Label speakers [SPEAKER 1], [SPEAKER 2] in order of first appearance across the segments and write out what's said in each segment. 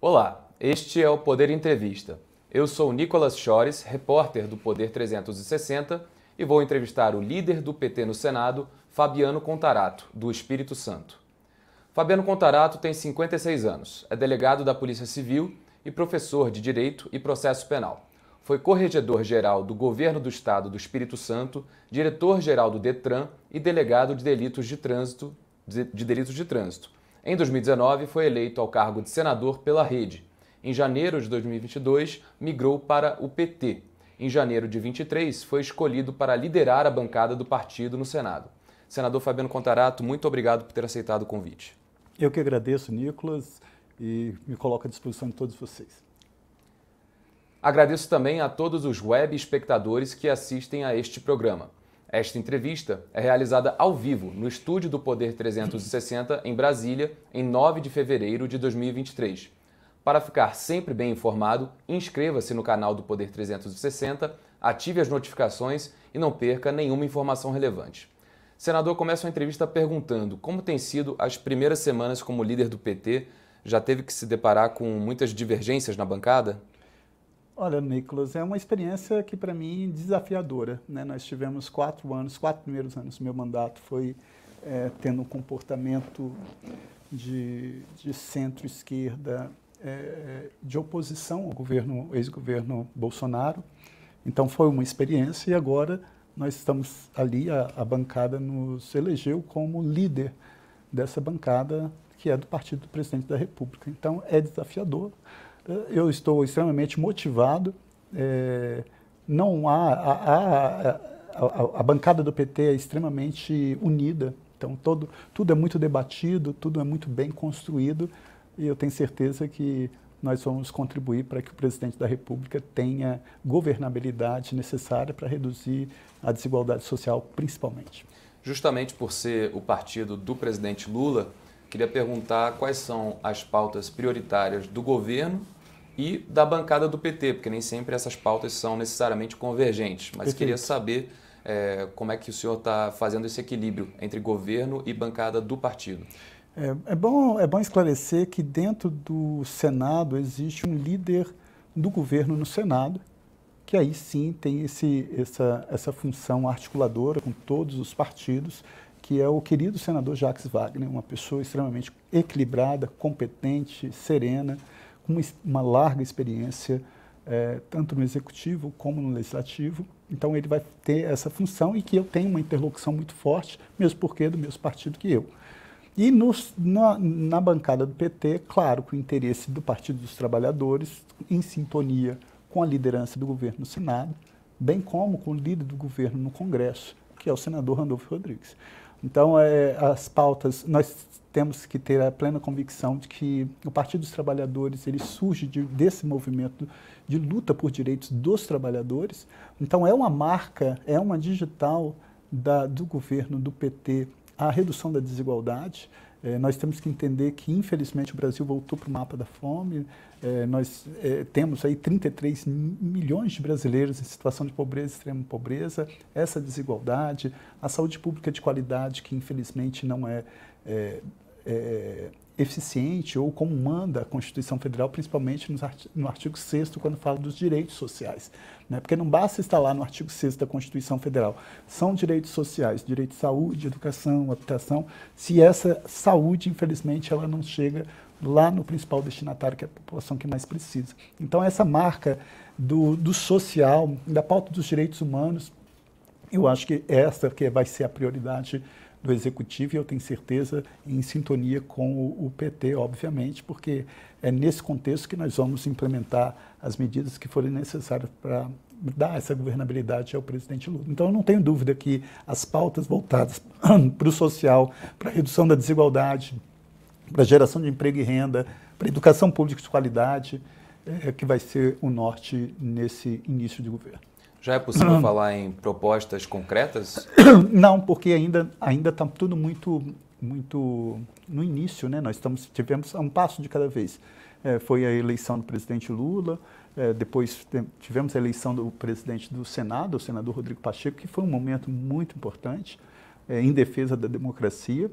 [SPEAKER 1] Olá, este é o Poder Entrevista. Eu sou Nicolas Chores, repórter do Poder 360, e vou entrevistar o líder do PT no Senado, Fabiano Contarato, do Espírito Santo. Fabiano Contarato tem 56 anos, é delegado da Polícia Civil e professor de Direito e Processo Penal. Foi corregedor-geral do Governo do Estado do Espírito Santo, diretor-geral do Detran e delegado de delitos de trânsito, de delitos de trânsito. Em 2019, foi eleito ao cargo de senador pela Rede. Em janeiro de 2022, migrou para o PT. Em janeiro de 23, foi escolhido para liderar a bancada do partido no Senado. Senador Fabiano Contarato, muito obrigado por ter aceitado o convite.
[SPEAKER 2] Eu que agradeço, Nicolas, e me coloco à disposição de todos vocês.
[SPEAKER 1] Agradeço também a todos os web espectadores que assistem a este programa. Esta entrevista é realizada ao vivo no estúdio do Poder 360 em Brasília, em 9 de fevereiro de 2023. Para ficar sempre bem informado, inscreva-se no canal do Poder 360, ative as notificações e não perca nenhuma informação relevante. Senador começa a entrevista perguntando como tem sido as primeiras semanas como líder do PT. Já teve que se deparar com muitas divergências na bancada?
[SPEAKER 2] Olha, Nicolas, é uma experiência que para mim desafiadora. Né? Nós tivemos quatro anos, quatro primeiros anos do meu mandato foi é, tendo um comportamento de, de centro-esquerda, é, de oposição ao governo, ex-governo Bolsonaro. Então foi uma experiência e agora nós estamos ali, a, a bancada nos elegeu como líder dessa bancada que é do partido do presidente da República. Então é desafiador eu estou extremamente motivado. É, não há, a, a, a, a, bancada do PT é extremamente unida. Então todo, tudo é muito debatido, tudo é muito bem construído e eu tenho certeza que nós vamos contribuir para que o presidente da República tenha governabilidade necessária para reduzir a desigualdade social, principalmente.
[SPEAKER 1] Justamente por ser o partido do presidente Lula, queria perguntar quais são as pautas prioritárias do governo e da bancada do PT, porque nem sempre essas pautas são necessariamente convergentes. Mas Perfeito. queria saber é, como é que o senhor está fazendo esse equilíbrio entre governo e bancada do partido.
[SPEAKER 2] É, é, bom, é bom esclarecer que dentro do Senado existe um líder do governo no Senado, que aí sim tem esse, essa, essa função articuladora com todos os partidos, que é o querido senador Jacques Wagner, uma pessoa extremamente equilibrada, competente, serena, uma, uma larga experiência, é, tanto no executivo como no legislativo. Então, ele vai ter essa função e que eu tenho uma interlocução muito forte, mesmo porque é do mesmo partido que eu. E nos, na, na, bancada do PT, claro, com o interesse do Partido dos Trabalhadores, em sintonia com a liderança do governo no Senado, bem como com o líder do governo no Congresso, que é o senador Randolfo Rodrigues. Então, é, as pautas, nós temos que ter a plena convicção de que o Partido dos Trabalhadores ele surge de, desse movimento de luta por direitos dos trabalhadores. Então, é uma marca, é uma digital da, do governo, do PT, a redução da desigualdade. É, nós temos que entender que, infelizmente, o Brasil voltou para o mapa da fome. É, nós é, temos aí 33 milhões de brasileiros em situação de pobreza, extrema pobreza, essa desigualdade, a saúde pública de qualidade, que infelizmente não é, eficiente ou como manda a Constituição Federal, principalmente no artigo 6 quando fala dos direitos sociais. Né? Porque não basta estar lá no artigo 6 da Constituição Federal. São direitos sociais, direito de saúde, educação, habitação, se essa saúde, infelizmente, ela não chega lá no principal destinatário, que é a população que mais precisa. Então, essa marca do, do social, da pauta dos direitos humanos, eu acho que essa que vai ser a prioridade do Executivo e eu tenho certeza em sintonia com o, o, PT, obviamente, porque é nesse contexto que nós vamos implementar as medidas que forem necessárias para dar essa governabilidade ao presidente Lula. Então, eu não tenho dúvida que as pautas voltadas para o social, para a redução da desigualdade, para a geração de emprego e renda, para a educação pública de qualidade, é, que vai ser o norte nesse início de governo.
[SPEAKER 1] Já é possível uhum. falar em propostas concretas?
[SPEAKER 2] Não, porque ainda ainda está tudo muito muito no início, né? Nós estamos tivemos um passo de cada vez. É, foi a eleição do presidente Lula, é, depois tivemos a eleição do presidente do Senado, o senador Rodrigo Pacheco, que foi um momento muito importante é, em defesa da democracia.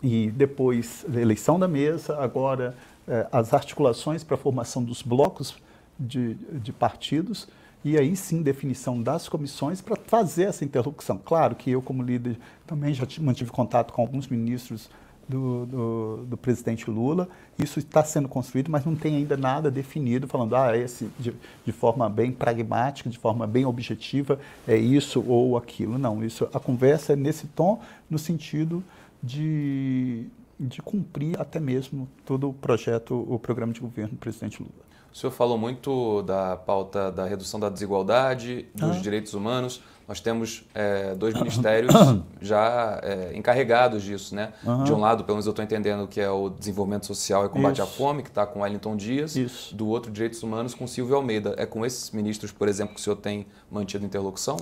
[SPEAKER 2] E depois a eleição da mesa, agora eh, as articulações para a formação dos blocos de, de partidos e aí sim definição das comissões para fazer essa interlocução. Claro que eu, como líder, também já mantive contato com alguns ministros do, do, do, presidente Lula. Isso está sendo construído, mas não tem ainda nada definido, falando, ah, esse de, de, forma bem pragmática, de forma bem objetiva, é isso ou aquilo. Não, isso, a conversa é nesse tom, no sentido de, de cumprir até mesmo todo o projeto, o programa de governo do presidente Lula.
[SPEAKER 1] O senhor falou muito da pauta da redução da desigualdade, dos ah. direitos humanos. Nós temos é, dois ministérios já é, encarregados disso, né? Uhum. De um lado, pelo menos eu estou entendendo que é o desenvolvimento social e combate Isso. à fome, que está com Wellington Dias. Isso. Do outro, direitos humanos, com Silvio Almeida. É com esses ministros, por exemplo, que o senhor tem mantido interlocução?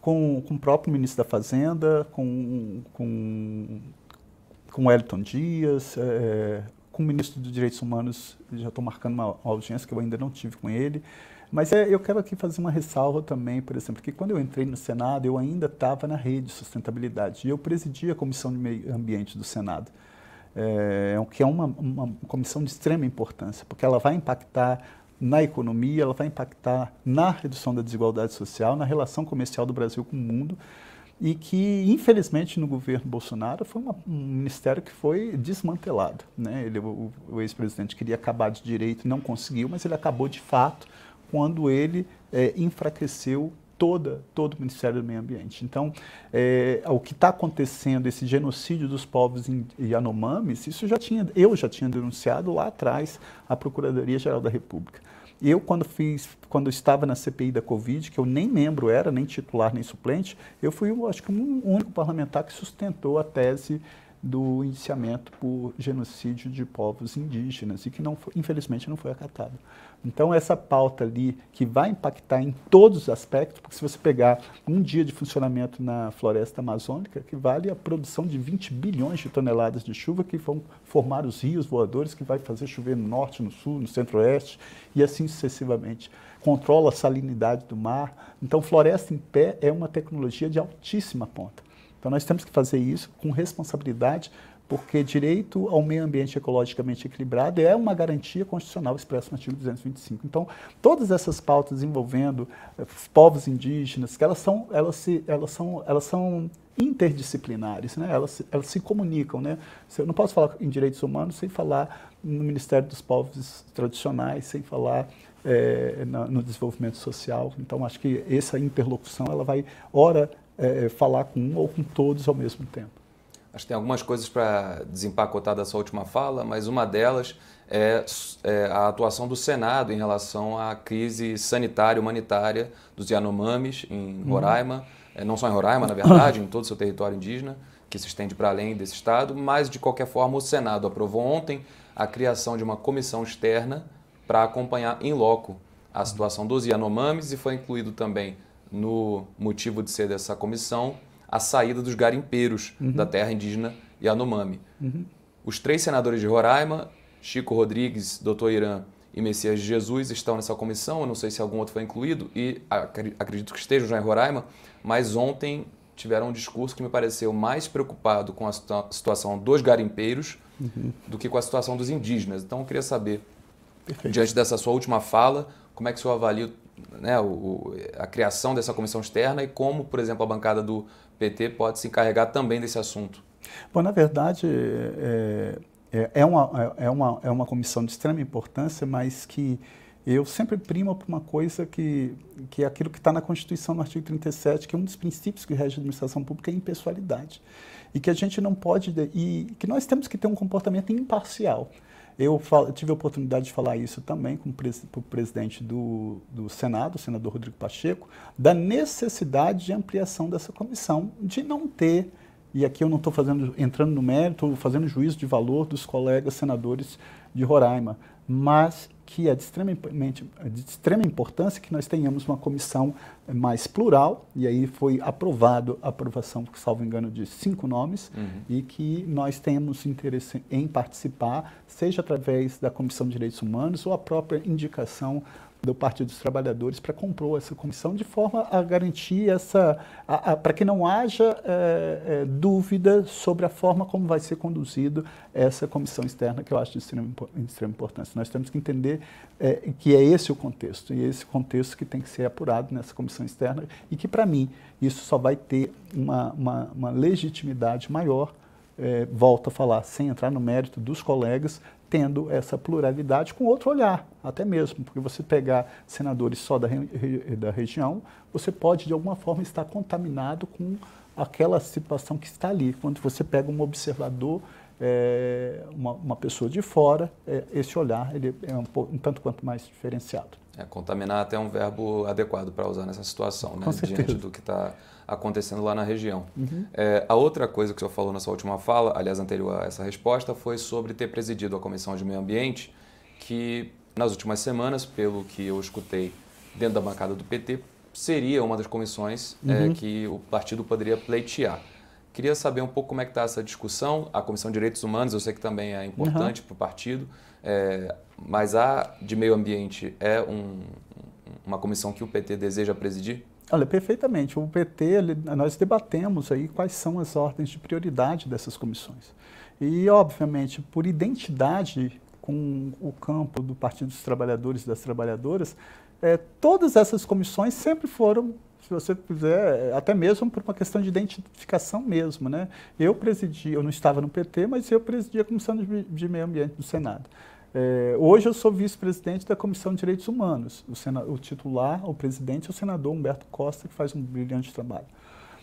[SPEAKER 2] Com, com o próprio ministro da Fazenda, com, com, com Wellington Dias, é, com o ministro dos Direitos Humanos, já estou marcando uma audiência que eu ainda não tive com ele. Mas é, eu quero aqui fazer uma ressalva também, por exemplo, que quando eu entrei no Senado, eu ainda estava na rede de sustentabilidade e eu presidia a Comissão de Meio Ambiente do Senado, é, que é uma, uma comissão de extrema importância, porque ela vai impactar na economia, ela vai impactar na redução da desigualdade social, na relação comercial do Brasil com o mundo e que, infelizmente, no governo Bolsonaro foi uma, um ministério que foi desmantelado. Né? Ele, o, o ex-presidente queria acabar de direito, não conseguiu, mas ele acabou de fato quando ele é, enfraqueceu toda, todo o Ministério do Meio Ambiente. Então, é, o que está acontecendo, esse genocídio dos povos Yanomamis, isso já tinha, eu já tinha denunciado lá atrás à Procuradoria-Geral da República. Eu, quando fiz, quando estava na CPI da Covid, que eu nem membro era, nem titular, nem suplente, eu fui, acho que, um único parlamentar que sustentou a tese do indiciamento por genocídio de povos indígenas e que não foi, infelizmente não foi acatado. Então essa pauta ali que vai impactar em todos os aspectos, porque se você pegar um dia de funcionamento na floresta amazônica, que vale a produção de 20 bilhões de toneladas de chuva que vão formar os rios voadores que vai fazer chover no norte, no sul, no centro-oeste e assim sucessivamente. Controla a salinidade do mar. Então floresta em pé é uma tecnologia de altíssima ponta. Então nós temos que fazer isso com responsabilidade, porque direito ao meio ambiente ecologicamente equilibrado é uma garantia constitucional expressa no artigo 225. Então, todas essas pautas envolvendo eh, povos indígenas, que elas são, elas se, elas são, elas são interdisciplinares, né? elas, elas se comunicam. Né? Eu não posso falar em direitos humanos sem falar no Ministério dos Povos Tradicionais, sem falar é, no, no desenvolvimento social. Então, acho que essa interlocução ela vai, ora, é, falar com um ou com todos ao mesmo tempo.
[SPEAKER 1] Acho que tem algumas coisas para desempacotar da sua última fala, mas uma delas é, é, a atuação do Senado em relação à crise sanitária humanitária dos Yanomamis em uhum. Roraima, é, não só em Roraima, na verdade, em todo o seu território indígena, que se estende para além desse estado, mas de qualquer forma o Senado aprovou ontem a criação de uma comissão externa para acompanhar em loco a situação dos Yanomamis e foi incluído também no motivo de ser dessa comissão a saída dos garimpeiros uhum. da terra indígena Yanomami. Uhum. Os três senadores de Roraima, Chico Rodrigues, Doutor Irã e Messias de Jesus, estão nessa comissão. Eu não sei se algum outro foi incluído e acredito que estejam já em Roraima, mas ontem tiveram um discurso que me pareceu mais preocupado com a situação dos garimpeiros uhum. do que com a situação dos indígenas. Então eu queria saber, Perfeito. diante dessa sua última fala, como é que o senhor avalia né, o, a criação dessa comissão externa e como, por exemplo, a bancada do PT pode se encarregar também desse assunto?
[SPEAKER 2] Bom, na verdade, é, é, é uma, é, uma, é uma comissão de extrema importância, mas que eu sempre primo para uma coisa que, que é aquilo que está na Constituição, no artigo 37, que é um dos princípios que rege a administração pública, é a impessoalidade. E que a gente não pode, e que nós temos que ter um comportamento imparcial. Eu tive a oportunidade de falar isso também com o presidente do, do Senado, o senador Rodrigo Pacheco, da necessidade de ampliação dessa comissão, de não ter, e aqui eu não estou entrando no mérito, fazendo juízo de valor dos colegas senadores de Roraima, mas que é de, extremamente, de extrema importância que nós tenhamos uma comissão mais plural, e aí foi aprovado a aprovação, salvo engano, de cinco nomes, uhum. e que nós temos interesse em participar, seja através da Comissão de Direitos Humanos ou a própria indicação do Partido dos Trabalhadores para compor essa comissão de forma a garantir essa, para que não haja é, é, dúvida sobre a forma como vai ser conduzido essa comissão externa, que eu acho de extrema, de extrema importância. Nós temos que entender é, que é esse o contexto, e é esse contexto que tem que ser apurado nessa comissão externa, e que, para mim, isso só vai ter uma, uma, uma legitimidade maior é, volto a falar, sem entrar no mérito dos colegas, tendo essa pluralidade com outro olhar, até mesmo, porque você pegar senadores só da, da região, você pode de alguma forma estar contaminado com aquela situação que está ali. Quando você pega um observador, é, uma, uma, pessoa de fora, é, esse olhar ele é um, um tanto quanto mais diferenciado.
[SPEAKER 1] É, contaminar até é um verbo adequado para usar nessa situação, né? diante do que está acontecendo lá na região. Uhum. É, a outra coisa que o senhor falou na sua última fala, aliás, anterior a essa resposta, foi sobre ter presidido a Comissão de Meio Ambiente, que nas últimas semanas, pelo que eu escutei dentro da bancada do PT, seria uma das comissões é, uhum. é, que o partido poderia pleitear. Queria saber um pouco como é que está essa discussão. A Comissão de Direitos Humanos, eu sei que também é importante uhum. para o partido. É, mas a de meio ambiente é um, uma comissão que o PT deseja presidir?
[SPEAKER 2] Olha, perfeitamente. O PT, ele, nós debatemos aí quais são as ordens de prioridade dessas comissões. E, obviamente, por identidade com o campo do Partido dos Trabalhadores e das Trabalhadoras, é, todas essas comissões sempre foram, se você quiser, até mesmo por uma questão de identificação mesmo. Né? Eu presidi, eu não estava no PT, mas eu presidi a Comissão de, de Meio Ambiente do Senado. É, hoje eu sou vice-presidente da Comissão de Direitos Humanos. O, sena, o, titular, o presidente, é o senador Humberto Costa, que faz um brilhante trabalho.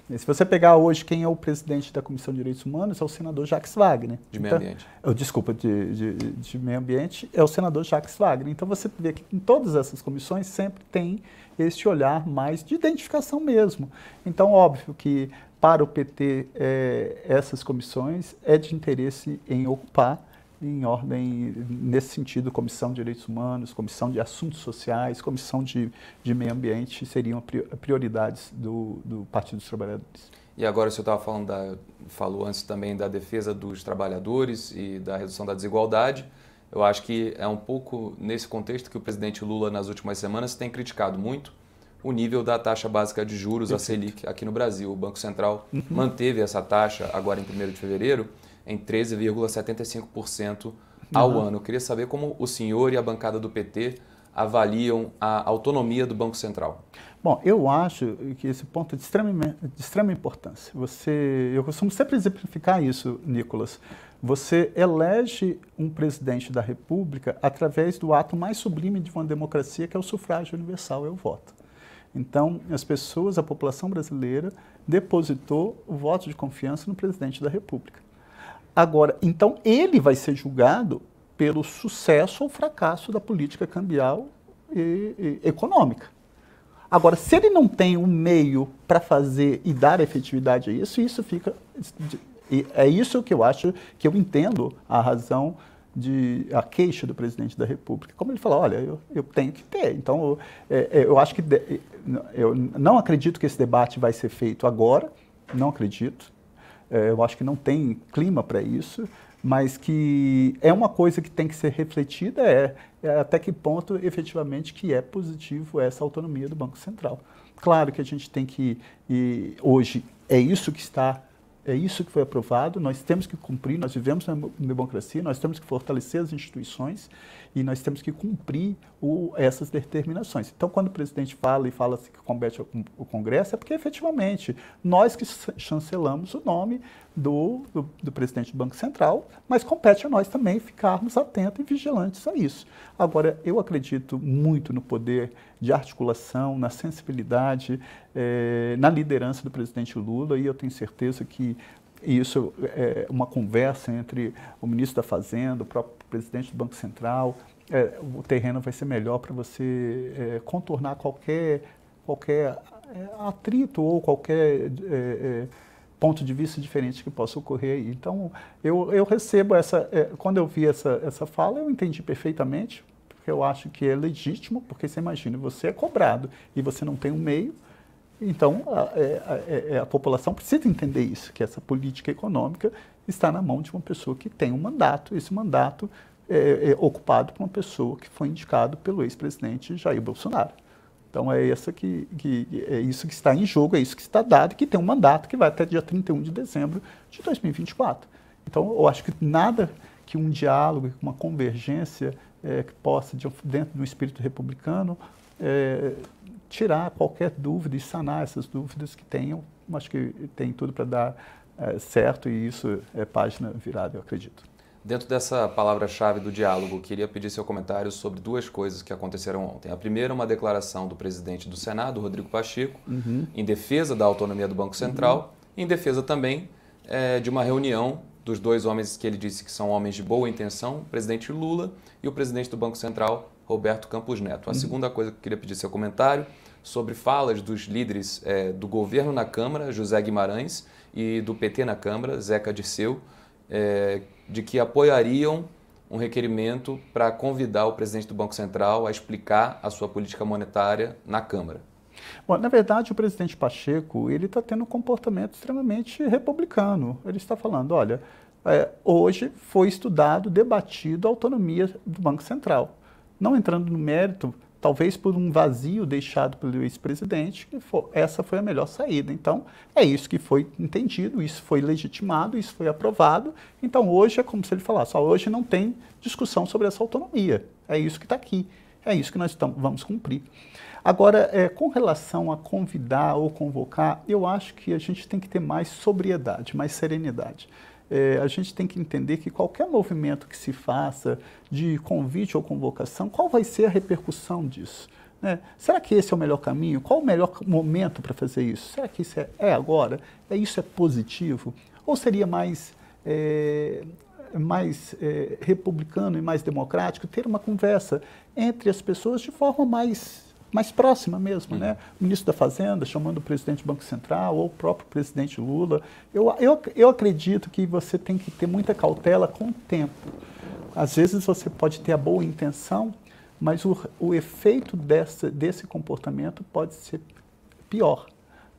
[SPEAKER 2] E se você pegar hoje quem é o presidente da Comissão de Direitos Humanos, é o senador Jacques Wagner.
[SPEAKER 1] De Meio então, Ambiente.
[SPEAKER 2] Eu, desculpa, de, de, de, Meio Ambiente, é o senador Jacques Wagner. Então você vê que em todas essas comissões sempre tem esse olhar mais de identificação mesmo. Então, óbvio que para o PT, é, essas comissões é de interesse em ocupar em ordem, nesse sentido, Comissão de Direitos Humanos, Comissão de Assuntos Sociais, Comissão de, de Meio Ambiente seriam prioridades do, do Partido dos Trabalhadores.
[SPEAKER 1] E agora o senhor estava falando da, falou antes também da defesa dos trabalhadores e da redução da desigualdade. Eu acho que é um pouco nesse contexto que o presidente Lula, nas últimas semanas, tem criticado muito o nível da taxa básica de juros, a Selic, aqui no Brasil. O Banco Central uhum. manteve essa taxa agora em 1 de fevereiro em 13,75% ao uhum. ano. Eu queria saber como o senhor e a bancada do PT avaliam a autonomia do Banco Central.
[SPEAKER 2] Bom, eu acho que esse ponto é de extrema, de extrema importância. Você, eu costumo sempre exemplificar isso, Nicolas. Você elege um presidente da República através do ato mais sublime de uma democracia, que é o sufrágio universal, é o voto. Então, as pessoas, a população brasileira, depositou o voto de confiança no presidente da República. Agora, então ele vai ser julgado pelo sucesso ou fracasso da política cambial e, e econômica. Agora, se ele não tem um meio para fazer e dar efetividade a isso, isso fica. É isso que eu acho, que eu entendo a razão de a queixa do presidente da República. Como ele falou, olha, eu, eu tenho que ter. Então, eu, é, é eu acho que de, eu não acredito que esse debate vai ser feito agora, não acredito. É, eu acho que não tem clima para isso, mas que é uma coisa que tem que ser refletida, é, é, até que ponto efetivamente que é positivo essa autonomia do Banco Central. Claro que a gente tem que, e hoje é isso que está é isso que foi aprovado, nós temos que cumprir, nós vivemos na democracia, nós temos que fortalecer as instituições e nós temos que cumprir o, essas determinações. Então, quando o presidente fala e fala que compete o Congresso, é porque efetivamente nós que chancelamos o nome do, do, do, presidente do Banco Central, mas compete a nós também ficarmos atentos e vigilantes a isso. Agora, eu acredito muito no poder de articulação, na sensibilidade, eh, na liderança do presidente Lula, e eu tenho certeza que isso é uma conversa entre o ministro da Fazenda, o próprio presidente do Banco Central, é, o terreno vai ser melhor para você contornar qualquer, qualquer atrito ou qualquer ponto de vista diferente que possa ocorrer aí. Então, eu, eu recebo essa, quando eu vi essa, essa fala, eu entendi perfeitamente, porque eu acho que é legítimo, porque você imagina, você é cobrado e você não tem um meio, então, a, a, a, a, população precisa entender isso, que essa política econômica está na mão de uma pessoa que tem um mandato. Esse mandato é, é, ocupado por uma pessoa que foi indicado pelo ex-presidente Jair Bolsonaro. Então é, essa que, que, é isso que está em jogo, é isso que está dado, que tem um mandato que vai até dia 31 de dezembro de 2024. Então eu acho que nada que um diálogo, uma convergência é, que possa, de, dentro do espírito republicano, é, tirar qualquer dúvida e sanar essas dúvidas que tenham. Acho que tem tudo para dar é, certo e isso é página virada, eu acredito.
[SPEAKER 1] Dentro dessa palavra-chave do diálogo, queria pedir seu comentário sobre duas coisas que aconteceram ontem. A primeira, uma declaração do presidente do Senado, Rodrigo Pacheco, uhum. em defesa da autonomia do Banco Central, uhum. em defesa também é, de uma reunião dos dois homens que ele disse que são homens de boa intenção, o presidente Lula e o presidente do Banco Central, Roberto Campos Neto. A uhum. segunda coisa que eu queria pedir seu comentário sobre falas dos líderes é, do governo na Câmara, José Guimarães, e do PT na Câmara, Zeca Dirceu, é, de que apoiariam um requerimento para convidar o presidente do Banco Central a explicar a sua política monetária na Câmara.
[SPEAKER 2] Bom, na verdade, o presidente Pacheco ele está tendo um comportamento extremamente republicano. Ele está falando, olha, é, hoje foi estudado, debatido a autonomia do Banco Central. Não entrando no mérito, talvez por um vazio deixado pelo ex-presidente, essa foi a melhor saída. Então, é isso que foi entendido, isso foi legitimado, isso foi aprovado. Então, hoje é como se ele falasse, hoje não tem discussão sobre essa autonomia. É isso que está aqui. É isso que nós vamos cumprir. Agora, é, com relação a convidar ou convocar, eu acho que a gente tem que ter mais sobriedade, mais serenidade é, a gente tem que entender que qualquer movimento que se faça de convite ou convocação, qual vai ser a repercussão disso? Né? Será que esse é o melhor caminho? Qual o melhor momento para fazer isso? Será que isso é, é, agora? É isso é positivo? Ou seria mais é, mais é, republicano e mais democrático ter uma conversa entre as pessoas de forma mais mais próxima mesmo, né? O ministro da Fazenda chamando o presidente do Banco Central ou o próprio presidente Lula. Eu, eu, eu acredito que você tem que ter muita cautela com o tempo. Às vezes você pode ter a boa intenção, mas o, o efeito dessa, desse comportamento pode ser pior,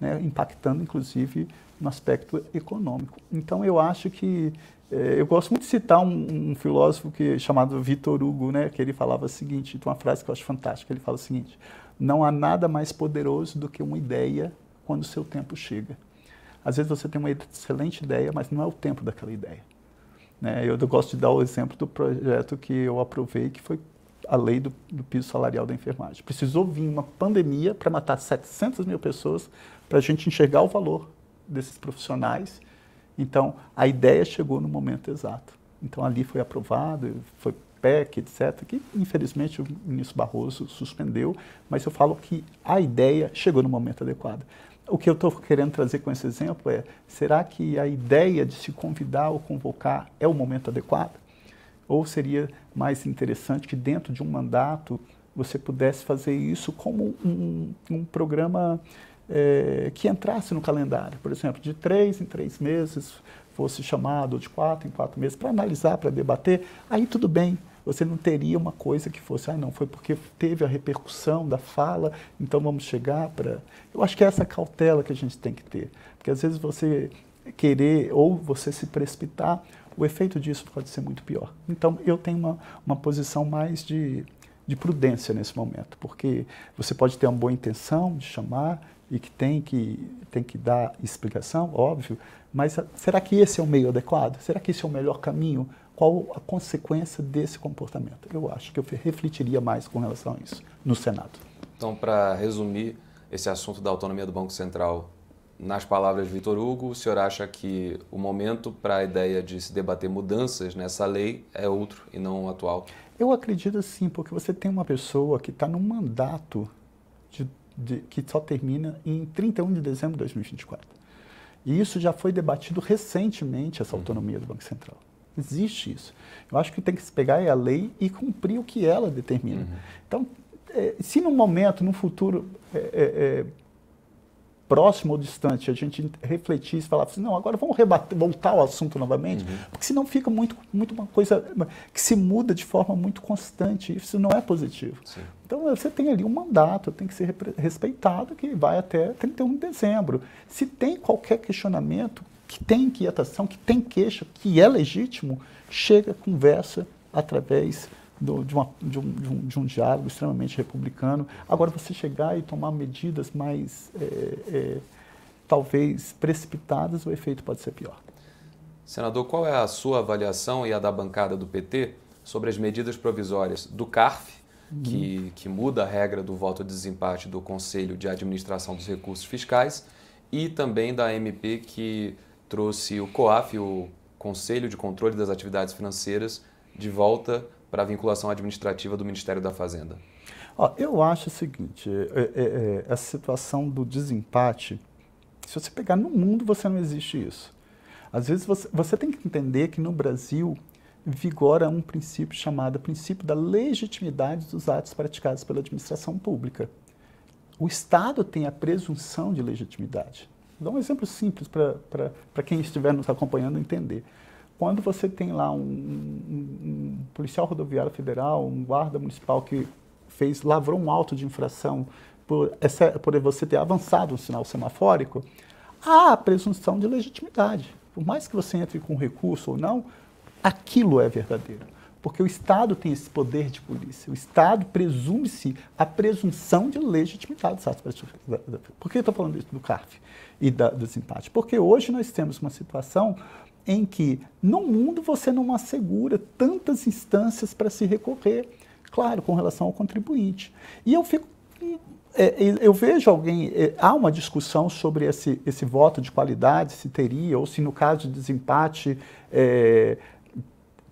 [SPEAKER 2] né? impactando inclusive no aspecto econômico. Então eu acho que é, eu gosto muito de citar um, um, filósofo que chamado Vitor Hugo, né, que ele falava o seguinte, uma frase que eu acho fantástica, ele fala o seguinte: não há nada mais poderoso do que uma ideia quando o seu tempo chega. Às vezes você tem uma excelente ideia, mas não é o tempo daquela ideia. Né? Eu gosto de dar o exemplo do projeto que eu aprovei, que foi a lei do, do piso salarial da enfermagem. Precisou vir uma pandemia para matar 700 mil pessoas para a gente enxergar o valor desses profissionais. Então, a ideia chegou no momento exato. Então, ali foi aprovado, foi PEC, etc., que infelizmente o ministro Barroso suspendeu, mas eu falo que a ideia chegou no momento adequado. O que eu estou querendo trazer com esse exemplo é: será que a ideia de se convidar ou convocar é o momento adequado? Ou seria mais interessante que dentro de um mandato você pudesse fazer isso como um, um programa é, que entrasse no calendário? Por exemplo, de três em três meses fosse chamado, de quatro em quatro meses, para analisar, para debater, aí tudo bem você não teria uma coisa que fosse, ah, não, foi porque teve a repercussão da fala, então vamos chegar para. Eu acho que é essa cautela que a gente tem que ter. Porque às vezes você querer ou você se precipitar, o efeito disso pode ser muito pior. Então eu tenho uma, uma posição mais de, de prudência nesse momento, porque você pode ter uma boa intenção de chamar e que tem que, tem que dar explicação, óbvio, mas será que esse é o meio adequado? Será que esse é o melhor caminho? qual a consequência desse comportamento. Eu acho que eu refletiria mais com relação a isso no Senado.
[SPEAKER 1] Então, para resumir esse assunto da autonomia do Banco Central, nas palavras de Vitor Hugo, o senhor acha que o momento para a ideia de se debater mudanças nessa lei é outro e não o atual?
[SPEAKER 2] Eu acredito sim, porque você tem uma pessoa que está num mandato de, de, que só termina em 31 de dezembro de 2024. E isso já foi debatido recentemente, essa uhum. autonomia do Banco Central. Existe isso. Eu acho que tem que se pegar a lei e cumprir o que ela determina. Uhum. Então, é, se num momento, num futuro é, é próximo ou distante, a gente refletisse e falar assim, não, agora vamos rebater, voltar ao assunto novamente, uhum. porque senão fica muito, muito uma coisa que se muda de forma muito constante, isso não é positivo. Sim. Então você tem ali um mandato, tem que ser respeitado, que vai até 31 de dezembro. Se tem qualquer questionamento, que tem inquietação, que tem queixa, que é legítimo, chega, conversa através do, de, uma, de, um, de, um, de, um, diálogo extremamente republicano. Agora, você chegar e tomar medidas mais, é, é, talvez, precipitadas, o efeito pode ser pior.
[SPEAKER 1] Senador, qual é a sua avaliação e a da bancada do PT sobre as medidas provisórias do CARF, uhum. que, que muda a regra do voto de desempate do Conselho de Administração dos Recursos Fiscais, e também da MP que trouxe o COAF, o Conselho de Controle das Atividades Financeiras, de volta para a vinculação administrativa do Ministério da Fazenda?
[SPEAKER 2] Ó, eu acho o seguinte, é, é, é, essa situação do desempate, se você pegar no mundo, você não existe isso. Às vezes você, você tem que entender que no Brasil vigora um princípio chamado princípio da legitimidade dos atos praticados pela administração pública. O Estado tem a presunção de legitimidade. Dar um exemplo simples para quem estiver nos acompanhando entender. Quando você tem lá um, um, um, policial rodoviário federal, um guarda municipal que fez, lavrou um auto de infração por, por você ter avançado um sinal semafórico, há a presunção de legitimidade. Por mais que você entre com recurso ou não, aquilo é verdadeiro. Porque o Estado tem esse poder de polícia. O Estado presume-se a presunção de legitimidade. Por que eu estou falando isso do CARF e da, do desempate? Porque hoje nós temos uma situação em que no mundo você não assegura tantas instâncias para se recorrer, claro, com relação ao contribuinte. E eu fico é, eu vejo alguém, é, há uma discussão sobre esse, esse voto de qualidade, se teria, ou se no caso de desempate, é,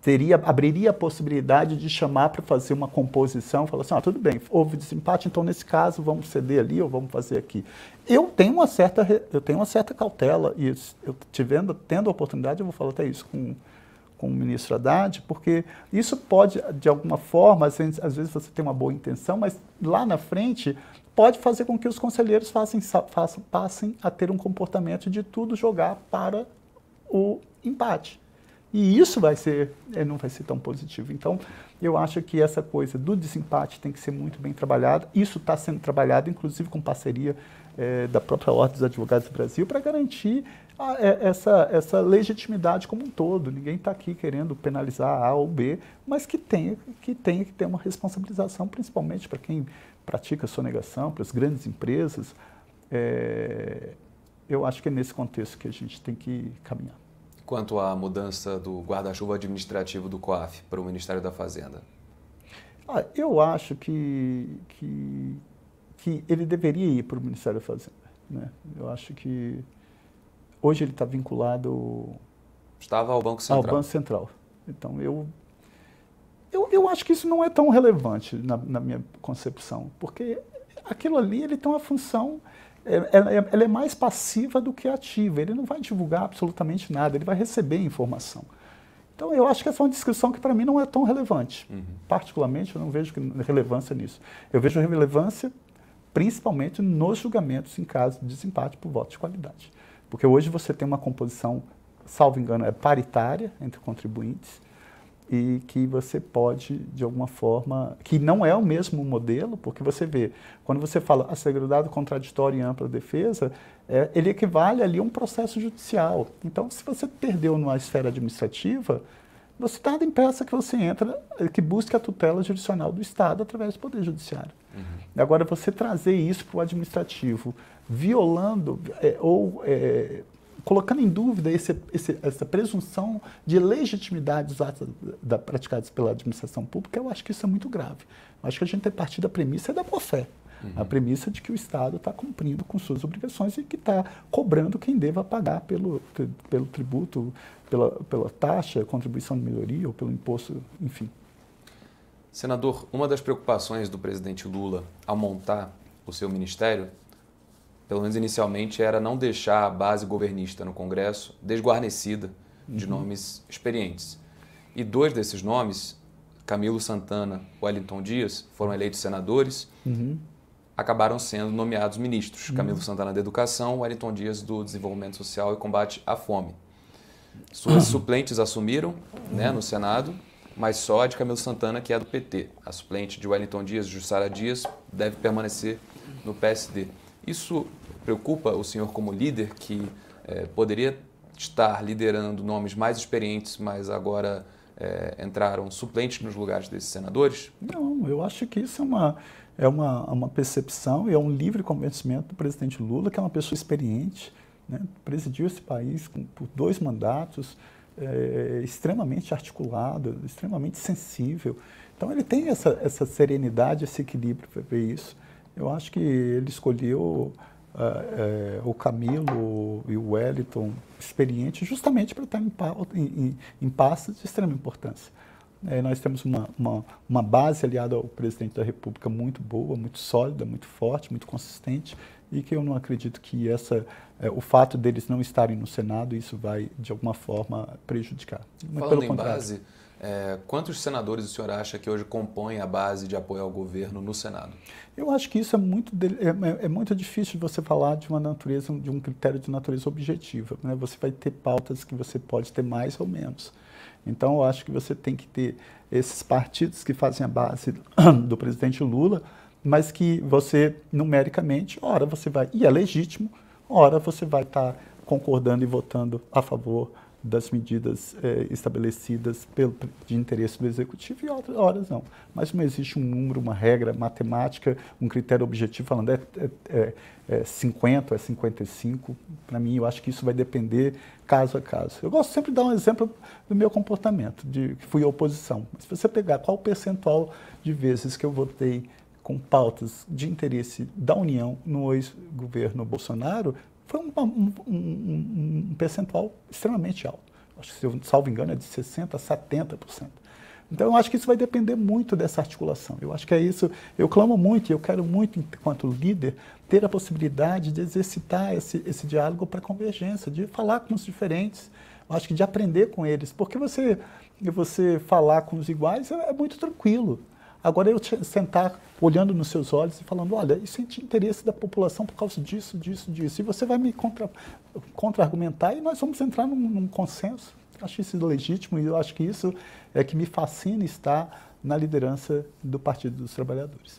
[SPEAKER 2] teria, abriria a possibilidade de chamar para fazer uma composição, falar assim, ah, tudo bem, houve desempate, então nesse caso vamos ceder ali ou vamos fazer aqui. Eu tenho uma certa, eu tenho uma certa cautela e eu tivendo, tendo a oportunidade, eu vou falar até isso com, com o ministro Haddad, porque isso pode, de alguma forma, às vezes, às vezes você tem uma boa intenção, mas lá na frente pode fazer com que os conselheiros façam, façam, passem a ter um comportamento de tudo jogar para o empate. E isso vai ser, eh, não vai ser tão positivo. Então, eu acho que essa coisa do desempate tem que ser muito bem trabalhada. Isso está sendo trabalhado, inclusive com parceria é, da própria Ordem dos Advogados do Brasil, para garantir a, é, essa, essa legitimidade como um todo. Ninguém está aqui querendo penalizar A ou B, mas que tenha que, tenha que ter uma responsabilização, principalmente para quem pratica sonegação, para as grandes empresas. É, eu acho que é nesse contexto que a gente tem que caminhar
[SPEAKER 1] quanto à mudança do guarda-chuva administrativo do COAF para o Ministério da Fazenda?
[SPEAKER 2] Ah, eu acho que, que, que ele deveria ir para o Ministério da Fazenda. Né? Eu acho que hoje ele está vinculado...
[SPEAKER 1] Estava ao Banco Central.
[SPEAKER 2] Ao Banco Central. Então, eu, eu, eu acho que isso não é tão relevante na, na minha concepção, porque aquilo ali ele tem uma função ela, ela é mais passiva do que ativa. Ele não vai divulgar absolutamente nada, ele vai receber informação. Então, eu acho que essa é uma descrição que para mim não é tão relevante. Uhum. Particularmente, eu não vejo relevância nisso. Eu vejo relevância principalmente nos julgamentos em caso de desempate por voto de qualidade. Porque hoje você tem uma composição, salvo engano, é paritária entre contribuintes e que você pode, de alguma forma, que não é o mesmo modelo, porque você vê, quando você fala assegurado contraditório e ampla defesa, é, ele equivale ali a um processo judicial. Então, se você perdeu numa esfera administrativa, você está em peça que você entra, que busca a tutela judicial do Estado através do Poder Judiciário. Uhum. Agora, você trazer isso para o administrativo, violando é, ou é, colocando em dúvida esse, esse, essa presunção de legitimidade dos atos da, praticados pela administração pública, eu acho que isso é muito grave. Eu acho que a gente tem que partir da premissa da boa-fé. Uhum. A premissa de que o Estado está cumprindo com suas obrigações e que está cobrando quem deva pagar pelo, pelo tributo, pela, pela taxa, contribuição de melhoria ou pelo imposto, enfim.
[SPEAKER 1] Senador, uma das preocupações do presidente Lula ao montar o seu ministério pelo menos inicialmente, era não deixar a base governista no Congresso desguarnecida de uhum. nomes experientes. E dois desses nomes, Camilo Santana e Wellington Dias, foram eleitos senadores, uhum. acabaram sendo nomeados ministros. Uhum. Camilo Santana da Educação, Wellington Dias do Desenvolvimento Social e Combate à Fome. Suas suplentes assumiram né, no Senado, mas só a de Camilo Santana, que é do PT. A suplente de Wellington Dias, Jussara Dias, deve permanecer no PSD. Isso preocupa o senhor como líder que é, poderia estar liderando nomes mais experientes, mas agora é, entraram suplentes nos lugares desses senadores?
[SPEAKER 2] Não, eu acho que isso é uma, é uma, uma percepção e é um livre convencimento do presidente Lula, que é uma pessoa experiente, né, presidiu esse país com, por dois mandatos, é, extremamente articulado, extremamente sensível. Então ele tem essa, essa serenidade, esse equilíbrio para ver isso. Eu acho que ele escolheu uh, uh, o Camilo e o Wellington experientes justamente para estar em, em, em passos de extrema importância. É, nós temos uma, uma, uma, base aliada ao presidente da República muito boa, muito sólida, muito forte, muito consistente, e que eu não acredito que essa, é, o fato deles não estarem no Senado, isso vai, de alguma forma, prejudicar.
[SPEAKER 1] Falando em contrário. base, é, quantos senadores o senhor acha que hoje compõem a base de apoio ao governo no Senado?
[SPEAKER 2] Eu acho que isso é muito, é, é, muito difícil de você falar de uma natureza, de um critério de natureza objetiva. Né? Você vai ter pautas que você pode ter mais ou menos. Então, eu acho que você tem que ter esses partidos que fazem a base do presidente Lula, mas que você, numericamente, ora você vai, e é legítimo, ora você vai estar tá concordando e votando a favor das medidas é, estabelecidas pelo, de interesse do executivo e outras horas não. Mas não existe um número, uma regra matemática, um critério objetivo falando é, é, é 50, é 55. Para mim, eu acho que isso vai depender caso a caso. Eu gosto sempre de dar um exemplo do meu comportamento, de que fui oposição. Se você pegar qual o percentual de vezes que eu votei com pautas de interesse da União no ex-governo Bolsonaro, foi um, um, um, um percentual extremamente alto. Acho que, se eu salvo engano, é de 60% a 70%. Então, eu acho que isso vai depender muito dessa articulação. Eu acho que é isso. Eu clamo muito, e eu quero muito, enquanto líder, ter a possibilidade de exercitar esse, esse diálogo para convergência, de falar com os diferentes, eu acho que de aprender com eles. Porque você, você falar com os iguais é, é muito tranquilo. Agora, eu sentar olhando nos seus olhos e falando, olha, isso é de interesse da população por causa disso, disso, disso. E você vai me contra-argumentar contra e nós vamos entrar num, num consenso. Eu acho isso legítimo e eu acho que isso é que me fascina estar na liderança do Partido dos Trabalhadores.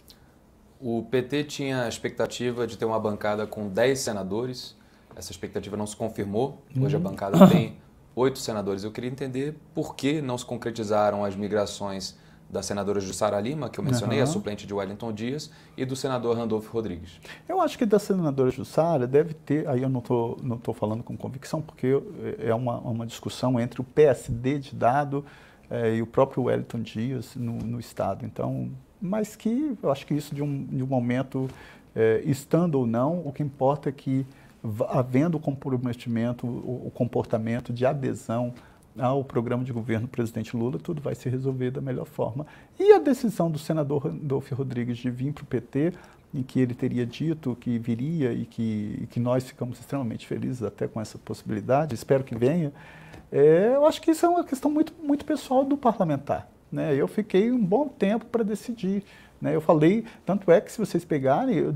[SPEAKER 1] O PT tinha a expectativa de ter uma bancada com 10 senadores. Essa expectativa não se confirmou. Hoje uhum. a bancada tem oito senadores. Eu queria entender por que não se concretizaram as migrações da senadora Jussara Lima, que eu mencionei, uhum. a suplente de Wellington Dias, e do senador Randolfo Rodrigues.
[SPEAKER 2] Eu acho que da senadora Jussara deve ter, aí eu não estou não tô falando com convicção, porque é uma, uma discussão entre o PSD de dado é, e o próprio Wellington Dias no, no, Estado. Então, mas que eu acho que isso de um, de um momento, é, estando ou não, o que importa é que, havendo comprometimento, o, o comportamento de adesão ao programa de governo do presidente Lula, tudo vai se resolver da melhor forma. E a decisão do senador Randolfo Rodrigues de vir para o PT, em que ele teria dito que viria e que, e que nós ficamos extremamente felizes até com essa possibilidade, espero que venha, é, eu acho que isso é uma questão muito, muito pessoal do parlamentar. Né? Eu fiquei um bom tempo para decidir. Né? Eu falei, tanto é que se vocês pegarem, eu,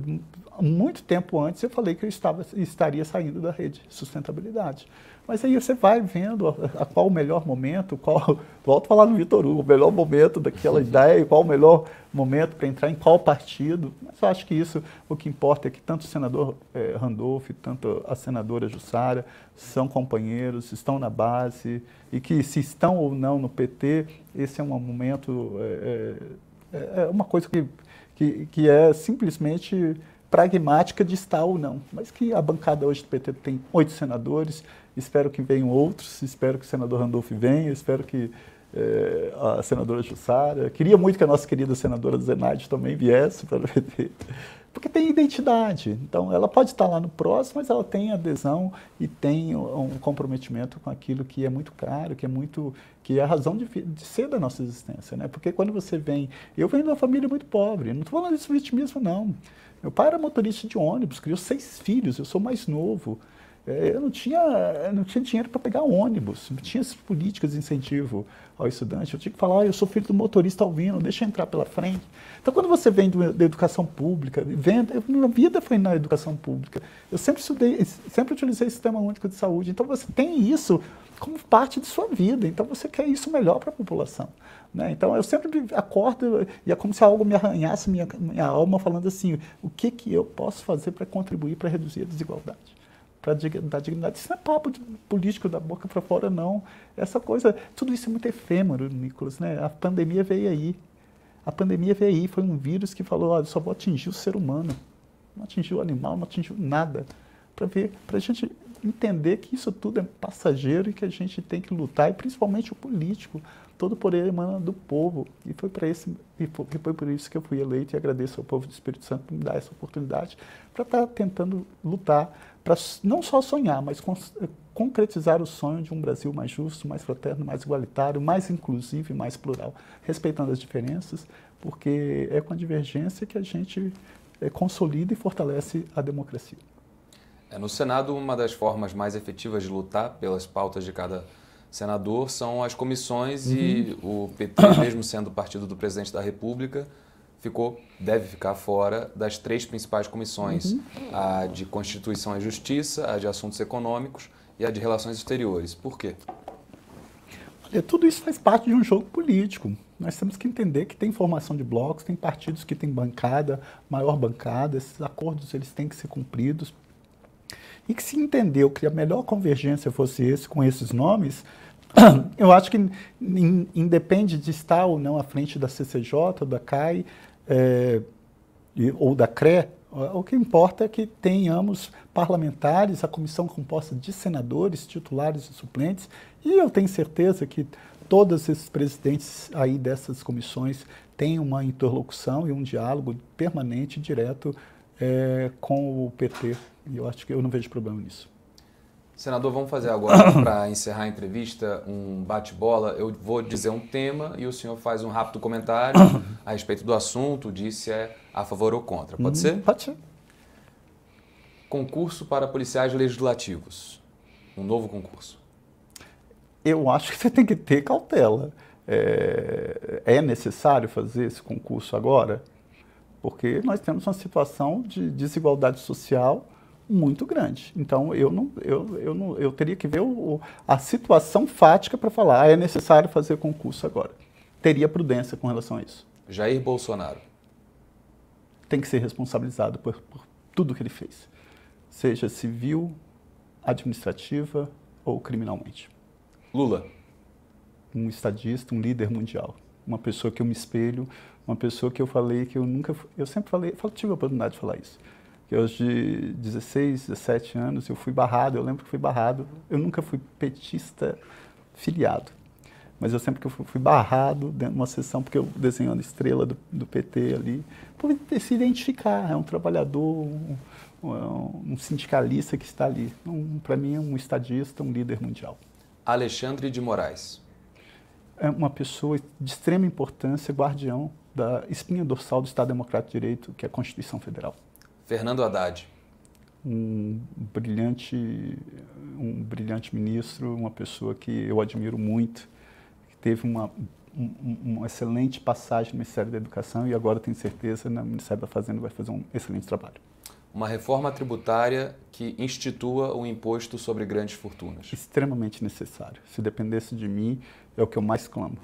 [SPEAKER 2] muito tempo antes eu falei que eu estava, estaria saindo da rede sustentabilidade. Mas aí você vai vendo a, a qual o melhor momento, qual, volto a falar no Vitor Hugo, o melhor momento daquela ideia, qual o melhor momento para entrar em qual partido. Mas eu acho que isso, o que importa é que tanto o senador eh, Randolph, tanto a senadora Jussara são companheiros, estão na base, e que se estão ou não no PT, esse é um momento, é, é, é uma coisa que, que, que é simplesmente pragmática de estar ou não, mas que a bancada hoje do PT tem oito senadores, espero que venham outros, espero que o senador Randolph venha, espero que é, a senadora Jussara, queria muito que a nossa querida senadora Zenaide também viesse para o PT, porque tem identidade, então ela pode estar lá no próximo, mas ela tem adesão e tem um comprometimento com aquilo que é muito caro, que é muito, que é a razão de, de ser da nossa existência, né? porque quando você vem, eu venho de uma família muito pobre, não estou falando disso vitimismo não, meu pai era motorista de ônibus, criou seis filhos, eu sou mais novo. É, eu não tinha, não tinha dinheiro para pegar ônibus, não tinha políticas de incentivo ao estudante. Eu tinha que falar, ah, eu sou filho do motorista Alvino, deixa eu entrar pela frente. Então, quando você vem da educação pública, vem, eu, minha vida foi na educação pública. Eu sempre estudei, sempre utilizei o Sistema Único de Saúde. Então, você tem isso como parte de sua vida. Então, você quer isso melhor para a população. Né? Então eu sempre acordo e é como se algo me arranhasse minha, minha alma falando assim, o que, que eu posso fazer para contribuir para reduzir a desigualdade? Para dar dignidade. Isso não é papo político da boca para fora, não. Essa coisa, tudo isso é muito efêmero, Nicolas. Né? A pandemia veio aí. A pandemia veio aí, foi um vírus que falou, olha, só vou atingir o ser humano. Não atingiu o animal, não atingiu nada. Para ver, para a gente entender que isso tudo é passageiro e que a gente tem que lutar, e principalmente o político. Todo o poder emana do povo. E foi, para esse, e foi, por isso que eu fui eleito e agradeço ao povo do Espírito Santo por me dar essa oportunidade para estar tá tentando lutar, para não só sonhar, mas concretizar o sonho de um Brasil mais justo, mais fraterno, mais igualitário, mais inclusivo e mais plural, respeitando as diferenças, porque é com a divergência que a gente é, consolida e fortalece a democracia.
[SPEAKER 1] É, no Senado, uma das formas mais efetivas de lutar pelas pautas de cada senador são as comissões uhum. e o PT, mesmo sendo o partido do presidente da República, ficou, deve ficar fora das três principais comissões: uhum. a de Constituição e Justiça, a de Assuntos Econômicos e a de Relações Exteriores. Por quê?
[SPEAKER 2] Olha, tudo isso faz parte de um jogo político. Nós temos que entender que tem formação de blocos, tem partidos que têm bancada, maior bancada, esses acordos eles têm que ser cumpridos e que se entendeu que a melhor convergência fosse esse com esses nomes, eu acho que in, independe de estar ou não à frente da CCJ, da CAI é, ou da CRE, o que importa é que tenhamos parlamentares, a comissão composta de senadores, titulares e suplentes, e eu tenho certeza que todos esses presidentes aí dessas comissões têm uma interlocução e um diálogo permanente, direto é, com o PT. E eu acho que eu não vejo problema nisso.
[SPEAKER 1] Senador, vamos fazer agora, para encerrar a entrevista, um bate-bola. Eu vou dizer um tema e o senhor faz um rápido comentário a respeito do assunto, diz se é a favor ou contra. Pode hum, ser?
[SPEAKER 2] Pode ser.
[SPEAKER 1] Concurso para policiais legislativos. Um novo concurso.
[SPEAKER 2] Eu acho que você tem que ter cautela. É, é necessário fazer esse concurso agora? Porque nós temos uma situação de desigualdade social muito grande. Então, eu, não, eu, eu, não, eu teria que ver o, a situação fática para falar, ah, é necessário fazer concurso agora. Teria prudência com relação a isso.
[SPEAKER 1] Jair Bolsonaro.
[SPEAKER 2] Tem que ser responsabilizado por, por tudo que ele fez, seja civil, administrativa ou criminalmente.
[SPEAKER 1] Lula.
[SPEAKER 2] Um estadista, um líder mundial. Uma pessoa que eu me espelho, uma pessoa que eu falei que eu nunca. Eu sempre falei, tive a oportunidade de falar isso que aos de 16, 17 anos eu fui barrado, eu lembro que fui barrado, eu nunca fui petista filiado, mas eu sempre que fui, fui barrado dentro de uma sessão, porque eu desenhando estrela do, do PT ali, por se identificar, é um trabalhador, um, um sindicalista que está ali, um, para mim é um estadista, um líder mundial.
[SPEAKER 1] Alexandre de Moraes.
[SPEAKER 2] É uma pessoa de extrema importância, guardião da espinha dorsal do Estado Democrático de Direito, que é a Constituição Federal.
[SPEAKER 1] Fernando Haddad.
[SPEAKER 2] Um brilhante, um brilhante ministro, uma pessoa que eu admiro muito, que teve uma, um, uma excelente passagem no Ministério da Educação e agora tenho certeza no Ministério da Fazenda vai fazer um excelente trabalho.
[SPEAKER 1] Uma reforma tributária que institua o um imposto sobre grandes fortunas.
[SPEAKER 2] Extremamente necessário. Se dependesse de mim, é o que eu mais clamo.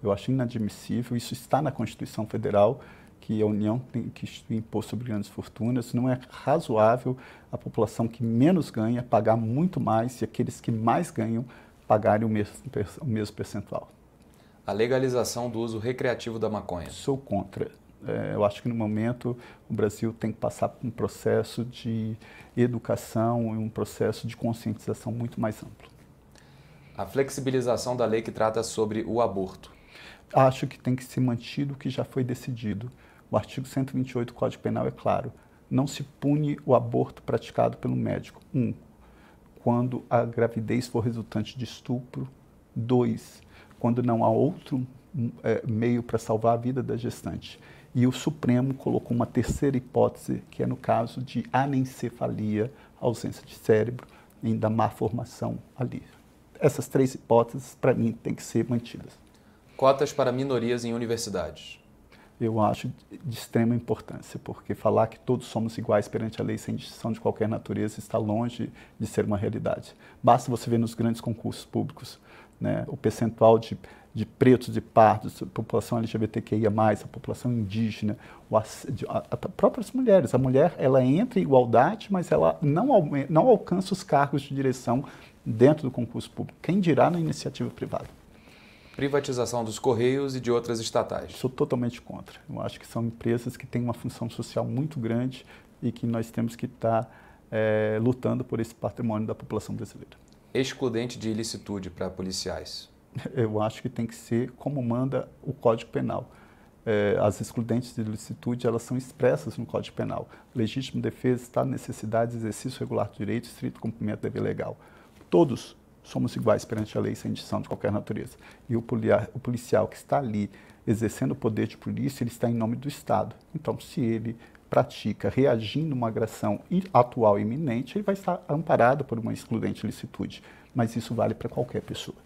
[SPEAKER 2] Eu acho inadmissível, isso está na Constituição Federal que a União tem que imposto sobre grandes fortunas. Não é razoável a população que menos ganha pagar muito mais e aqueles que mais ganham pagarem o mesmo, o mesmo percentual.
[SPEAKER 1] A legalização do uso recreativo da maconha.
[SPEAKER 2] Sou contra. É, eu acho que no momento o Brasil tem que passar por um processo de educação e um processo de conscientização muito mais amplo.
[SPEAKER 1] A flexibilização da lei que trata sobre o aborto.
[SPEAKER 2] Acho que tem que ser mantido o que já foi decidido. O artigo 128 do Código Penal é claro. Não se pune o aborto praticado pelo médico. Um, quando a gravidez for resultante de estupro. Dois, quando não há outro é, meio para salvar a vida da gestante. E o Supremo colocou uma terceira hipótese, que é no caso de anencefalia, ausência de cérebro, ainda má formação ali. Essas três hipóteses, para mim, têm que ser mantidas.
[SPEAKER 1] Cotas para minorias em universidades
[SPEAKER 2] eu acho de extrema importância, porque falar que todos somos iguais perante a lei sem distinção de qualquer natureza está longe de ser uma realidade. Basta você ver nos grandes concursos públicos né, o percentual de, de pretos e pardos, população LGBTQIA+, a população indígena, as próprias mulheres. A mulher, ela entra em igualdade, mas ela não, não alcança os cargos de direção dentro do concurso público. Quem dirá na iniciativa privada?
[SPEAKER 1] Privatização dos Correios e de outras estatais.
[SPEAKER 2] Sou totalmente contra. Eu acho que são empresas que têm uma função social muito grande e que nós temos que estar é, lutando por esse patrimônio da população brasileira.
[SPEAKER 1] Excludente de ilicitude para policiais
[SPEAKER 2] eu acho que tem que ser como manda o Código Penal. É, as excludentes de licitude elas são expressas no Código Penal. Legítima defesa, estado de necessidade, exercício regular do direito, estrito cumprimento do dever legal. Todos somos iguais perante a lei sem distinção de qualquer natureza. E o, o policial que está ali exercendo o poder de polícia, ele está em nome do Estado. Então, se ele pratica reagindo a uma agressão atual e iminente, ele vai estar amparado por uma excludente licitude. Mas isso vale para qualquer pessoa.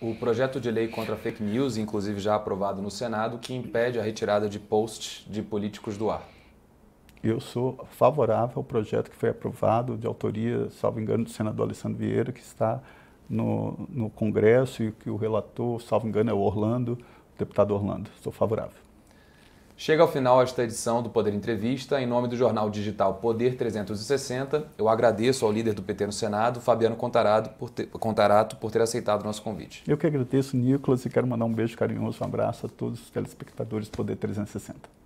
[SPEAKER 1] O projeto de lei contra fake news, inclusive já aprovado no Senado, que impede a retirada de posts de políticos do ar.
[SPEAKER 2] Eu sou favorável ao projeto que foi aprovado, de autoria, salvo engano, do senador Alessandro Vieira, que está no, no Congresso e que o relator, salvo engano, é o Orlando, o deputado Orlando. Sou favorável.
[SPEAKER 1] Chega ao final esta edição do Poder Entrevista. Em nome do jornal digital Poder 360, eu agradeço ao líder do PT no Senado, Fabiano Contarato, por ter, Contarato, por ter aceitado o nosso convite.
[SPEAKER 2] Eu que agradeço, Nicolas, e quero mandar um beijo carinhoso, um abraço a todos os telespectadores do Poder 360.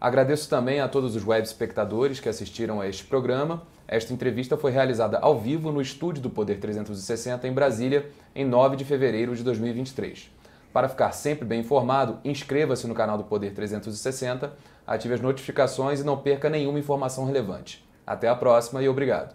[SPEAKER 1] Agradeço também a todos os web espectadores que assistiram a este programa. Esta entrevista foi realizada ao vivo no estúdio do Poder 360 em Brasília, em 9 de fevereiro de 2023. Para ficar sempre bem informado, inscreva-se no canal do Poder 360, ative as notificações e não perca nenhuma informação relevante. Até a próxima e obrigado.